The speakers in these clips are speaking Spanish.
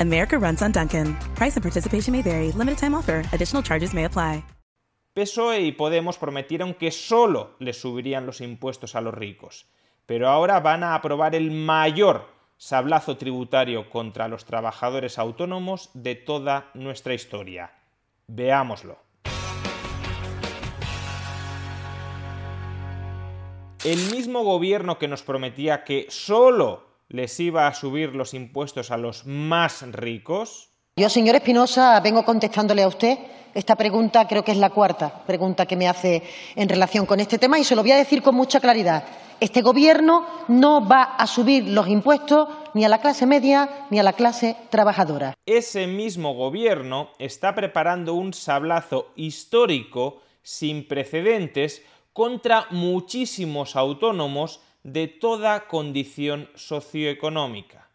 America runs on Dunkin'. Price and participation may vary. Limited time offer. Additional charges may apply. PSOE y Podemos prometieron que solo les subirían los impuestos a los ricos, pero ahora van a aprobar el mayor sablazo tributario contra los trabajadores autónomos de toda nuestra historia. Veámoslo. El mismo gobierno que nos prometía que solo les iba a subir los impuestos a los más ricos. Yo, señor Espinosa, vengo contestándole a usted esta pregunta, creo que es la cuarta pregunta que me hace en relación con este tema y se lo voy a decir con mucha claridad. Este Gobierno no va a subir los impuestos ni a la clase media ni a la clase trabajadora. Ese mismo Gobierno está preparando un sablazo histórico sin precedentes contra muchísimos autónomos de toda condición socioeconómica.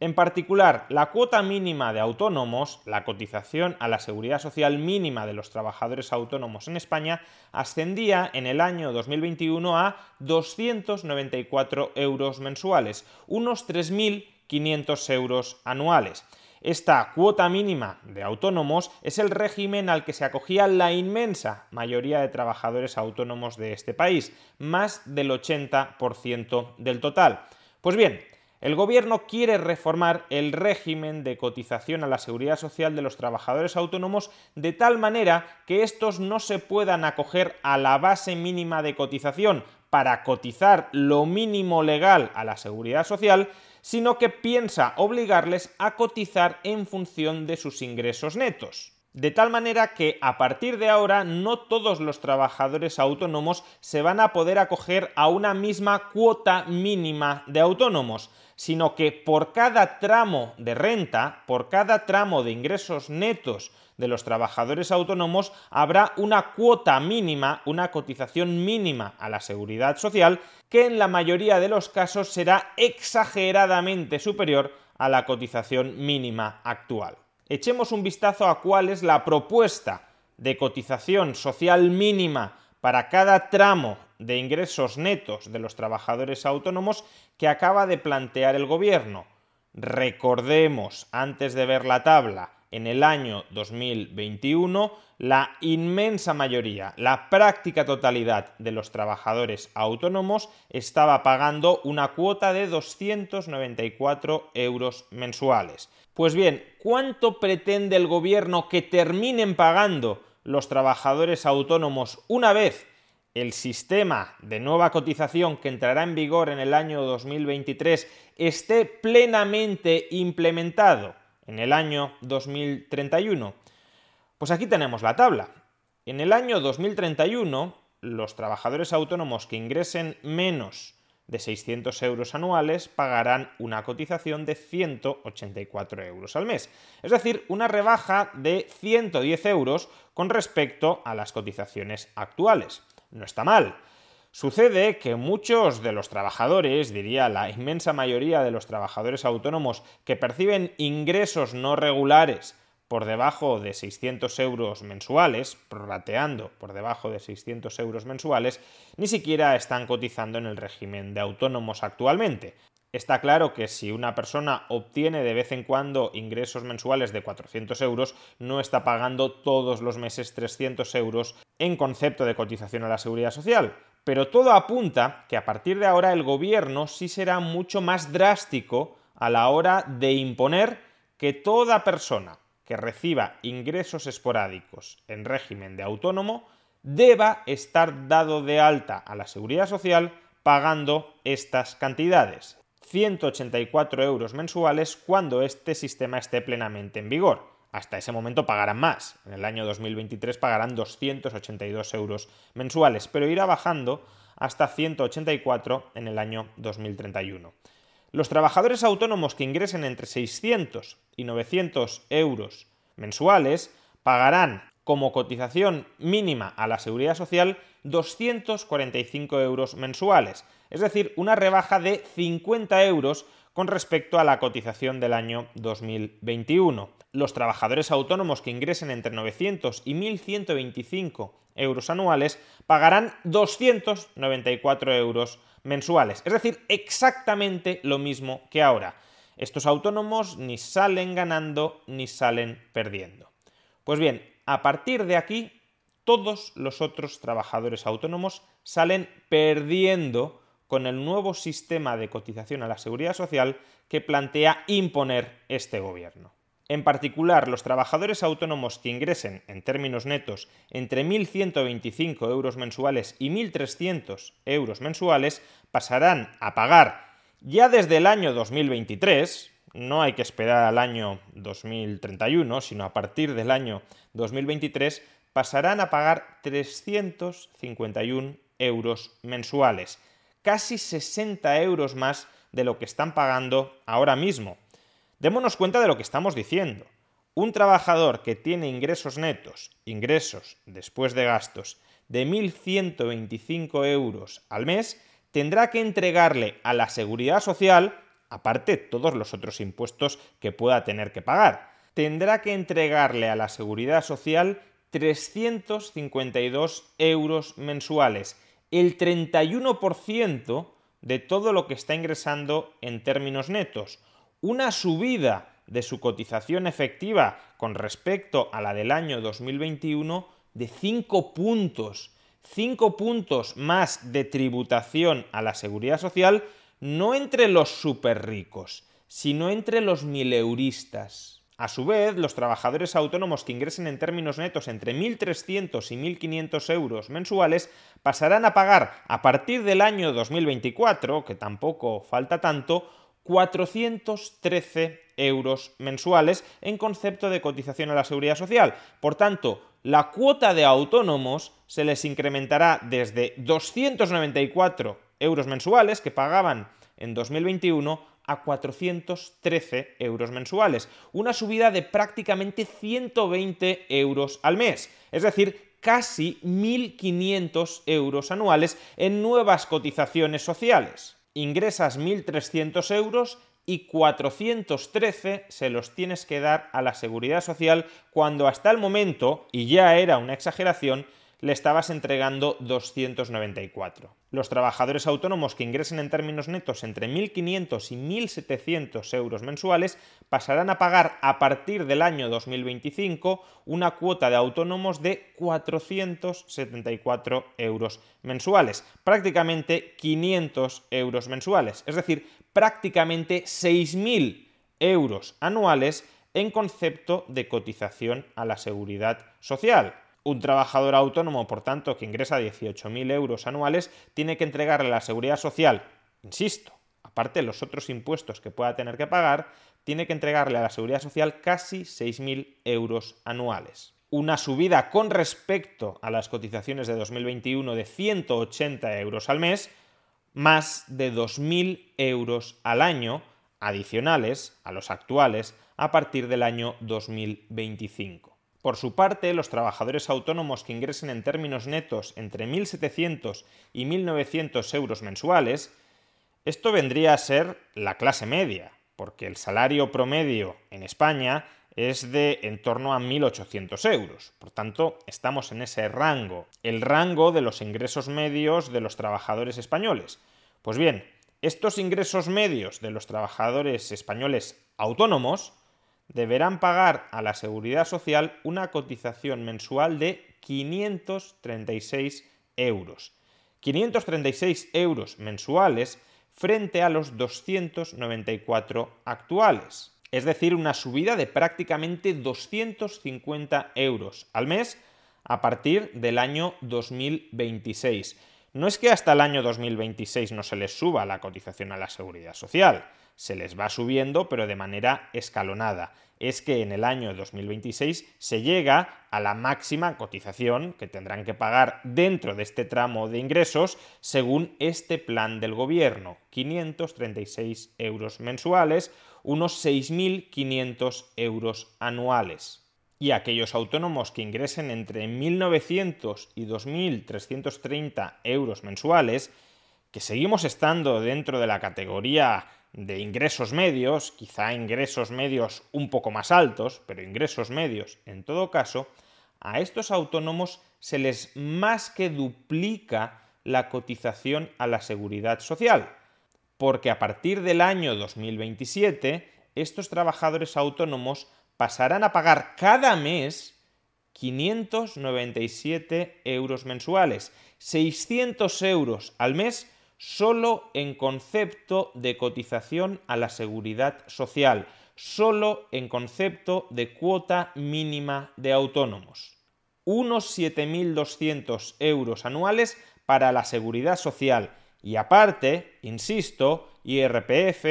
En particular, la cuota mínima de autónomos, la cotización a la seguridad social mínima de los trabajadores autónomos en España, ascendía en el año 2021 a 294 euros mensuales, unos 3.500 euros anuales. Esta cuota mínima de autónomos es el régimen al que se acogía la inmensa mayoría de trabajadores autónomos de este país, más del 80% del total. Pues bien, el Gobierno quiere reformar el régimen de cotización a la seguridad social de los trabajadores autónomos de tal manera que estos no se puedan acoger a la base mínima de cotización para cotizar lo mínimo legal a la seguridad social, sino que piensa obligarles a cotizar en función de sus ingresos netos. De tal manera que a partir de ahora no todos los trabajadores autónomos se van a poder acoger a una misma cuota mínima de autónomos, sino que por cada tramo de renta, por cada tramo de ingresos netos de los trabajadores autónomos, habrá una cuota mínima, una cotización mínima a la seguridad social, que en la mayoría de los casos será exageradamente superior a la cotización mínima actual. Echemos un vistazo a cuál es la propuesta de cotización social mínima para cada tramo de ingresos netos de los trabajadores autónomos que acaba de plantear el Gobierno. Recordemos, antes de ver la tabla, en el año 2021, la inmensa mayoría, la práctica totalidad de los trabajadores autónomos estaba pagando una cuota de 294 euros mensuales. Pues bien, ¿cuánto pretende el gobierno que terminen pagando los trabajadores autónomos una vez el sistema de nueva cotización que entrará en vigor en el año 2023 esté plenamente implementado en el año 2031? Pues aquí tenemos la tabla. En el año 2031, los trabajadores autónomos que ingresen menos de 600 euros anuales pagarán una cotización de 184 euros al mes. Es decir, una rebaja de 110 euros con respecto a las cotizaciones actuales no está mal. Sucede que muchos de los trabajadores, diría la inmensa mayoría de los trabajadores autónomos que perciben ingresos no regulares por debajo de 600 euros mensuales, prorrateando por debajo de 600 euros mensuales, ni siquiera están cotizando en el régimen de autónomos actualmente. Está claro que si una persona obtiene de vez en cuando ingresos mensuales de 400 euros, no está pagando todos los meses 300 euros en concepto de cotización a la seguridad social. Pero todo apunta que a partir de ahora el gobierno sí será mucho más drástico a la hora de imponer que toda persona que reciba ingresos esporádicos en régimen de autónomo deba estar dado de alta a la seguridad social pagando estas cantidades. 184 euros mensuales cuando este sistema esté plenamente en vigor. Hasta ese momento pagarán más. En el año 2023 pagarán 282 euros mensuales, pero irá bajando hasta 184 en el año 2031. Los trabajadores autónomos que ingresen entre 600 y 900 euros mensuales pagarán como cotización mínima a la seguridad social 245 euros mensuales, es decir, una rebaja de 50 euros con respecto a la cotización del año 2021. Los trabajadores autónomos que ingresen entre 900 y 1.125 euros anuales pagarán 294 euros mensuales, es decir, exactamente lo mismo que ahora. Estos autónomos ni salen ganando ni salen perdiendo. Pues bien, a partir de aquí, todos los otros trabajadores autónomos salen perdiendo con el nuevo sistema de cotización a la seguridad social que plantea imponer este gobierno. En particular, los trabajadores autónomos que ingresen en términos netos entre 1.125 euros mensuales y 1.300 euros mensuales pasarán a pagar ya desde el año 2023, no hay que esperar al año 2031, sino a partir del año 2023, pasarán a pagar 351 euros mensuales, casi 60 euros más de lo que están pagando ahora mismo. Démonos cuenta de lo que estamos diciendo. Un trabajador que tiene ingresos netos, ingresos después de gastos, de 1.125 euros al mes, tendrá que entregarle a la seguridad social aparte todos los otros impuestos que pueda tener que pagar. Tendrá que entregarle a la seguridad social 352 euros mensuales, el 31% de todo lo que está ingresando en términos netos. Una subida de su cotización efectiva con respecto a la del año 2021 de 5 puntos. 5 puntos más de tributación a la seguridad social no entre los súper ricos, sino entre los mileuristas. A su vez, los trabajadores autónomos que ingresen en términos netos entre 1.300 y 1.500 euros mensuales pasarán a pagar a partir del año 2024, que tampoco falta tanto, 413 euros mensuales en concepto de cotización a la seguridad social. Por tanto, la cuota de autónomos se les incrementará desde 294 euros mensuales que pagaban en 2021 a 413 euros mensuales, una subida de prácticamente 120 euros al mes, es decir, casi 1.500 euros anuales en nuevas cotizaciones sociales. Ingresas 1.300 euros y 413 se los tienes que dar a la seguridad social cuando hasta el momento, y ya era una exageración, le estabas entregando 294. Los trabajadores autónomos que ingresen en términos netos entre 1.500 y 1.700 euros mensuales pasarán a pagar a partir del año 2025 una cuota de autónomos de 474 euros mensuales, prácticamente 500 euros mensuales, es decir, prácticamente 6.000 euros anuales en concepto de cotización a la seguridad social. Un trabajador autónomo, por tanto, que ingresa 18.000 euros anuales, tiene que entregarle a la seguridad social, insisto, aparte de los otros impuestos que pueda tener que pagar, tiene que entregarle a la seguridad social casi 6.000 euros anuales. Una subida con respecto a las cotizaciones de 2021 de 180 euros al mes, más de 2.000 euros al año adicionales a los actuales a partir del año 2025. Por su parte, los trabajadores autónomos que ingresen en términos netos entre 1.700 y 1.900 euros mensuales, esto vendría a ser la clase media, porque el salario promedio en España es de en torno a 1.800 euros. Por tanto, estamos en ese rango, el rango de los ingresos medios de los trabajadores españoles. Pues bien, Estos ingresos medios de los trabajadores españoles autónomos deberán pagar a la seguridad social una cotización mensual de 536 euros. 536 euros mensuales frente a los 294 actuales. Es decir, una subida de prácticamente 250 euros al mes a partir del año 2026. No es que hasta el año 2026 no se les suba la cotización a la seguridad social, se les va subiendo pero de manera escalonada. Es que en el año 2026 se llega a la máxima cotización que tendrán que pagar dentro de este tramo de ingresos según este plan del gobierno, 536 euros mensuales, unos 6.500 euros anuales y aquellos autónomos que ingresen entre 1.900 y 2.330 euros mensuales, que seguimos estando dentro de la categoría de ingresos medios, quizá ingresos medios un poco más altos, pero ingresos medios en todo caso, a estos autónomos se les más que duplica la cotización a la seguridad social, porque a partir del año 2027 estos trabajadores autónomos pasarán a pagar cada mes 597 euros mensuales, 600 euros al mes solo en concepto de cotización a la seguridad social, solo en concepto de cuota mínima de autónomos. Unos 7.200 euros anuales para la seguridad social. Y aparte, insisto, IRPF,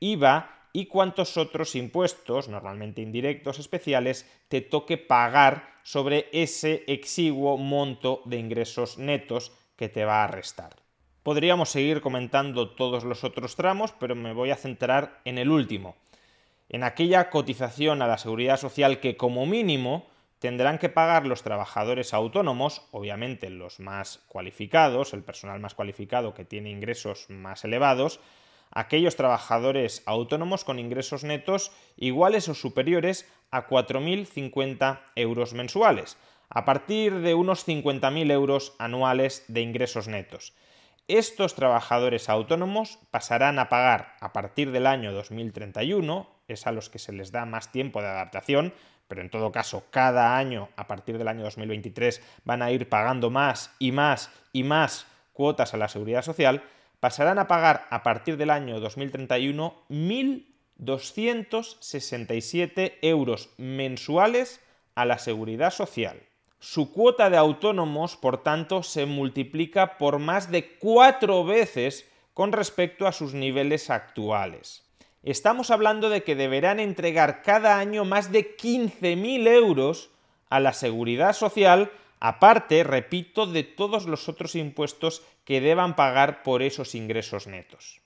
IVA y cuántos otros impuestos, normalmente indirectos especiales, te toque pagar sobre ese exiguo monto de ingresos netos que te va a restar. Podríamos seguir comentando todos los otros tramos, pero me voy a centrar en el último, en aquella cotización a la seguridad social que como mínimo tendrán que pagar los trabajadores autónomos, obviamente los más cualificados, el personal más cualificado que tiene ingresos más elevados, aquellos trabajadores autónomos con ingresos netos iguales o superiores a 4.050 euros mensuales, a partir de unos 50.000 euros anuales de ingresos netos. Estos trabajadores autónomos pasarán a pagar a partir del año 2031, es a los que se les da más tiempo de adaptación, pero en todo caso cada año a partir del año 2023 van a ir pagando más y más y más cuotas a la seguridad social, pasarán a pagar a partir del año 2031 1.267 euros mensuales a la seguridad social. Su cuota de autónomos, por tanto, se multiplica por más de cuatro veces con respecto a sus niveles actuales. Estamos hablando de que deberán entregar cada año más de 15.000 euros a la seguridad social aparte, repito, de todos los otros impuestos que deban pagar por esos ingresos netos.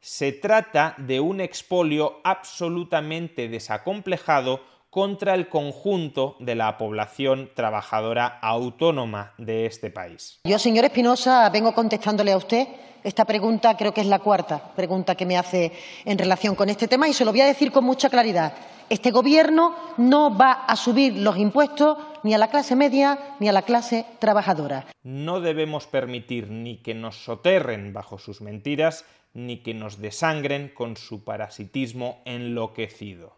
Se trata de un expolio absolutamente desacomplejado contra el conjunto de la población trabajadora autónoma de este país. Yo, señor Espinosa, vengo contestándole a usted esta pregunta, creo que es la cuarta pregunta que me hace en relación con este tema y se lo voy a decir con mucha claridad. Este Gobierno no va a subir los impuestos ni a la clase media ni a la clase trabajadora. No debemos permitir ni que nos soterren bajo sus mentiras ni que nos desangren con su parasitismo enloquecido.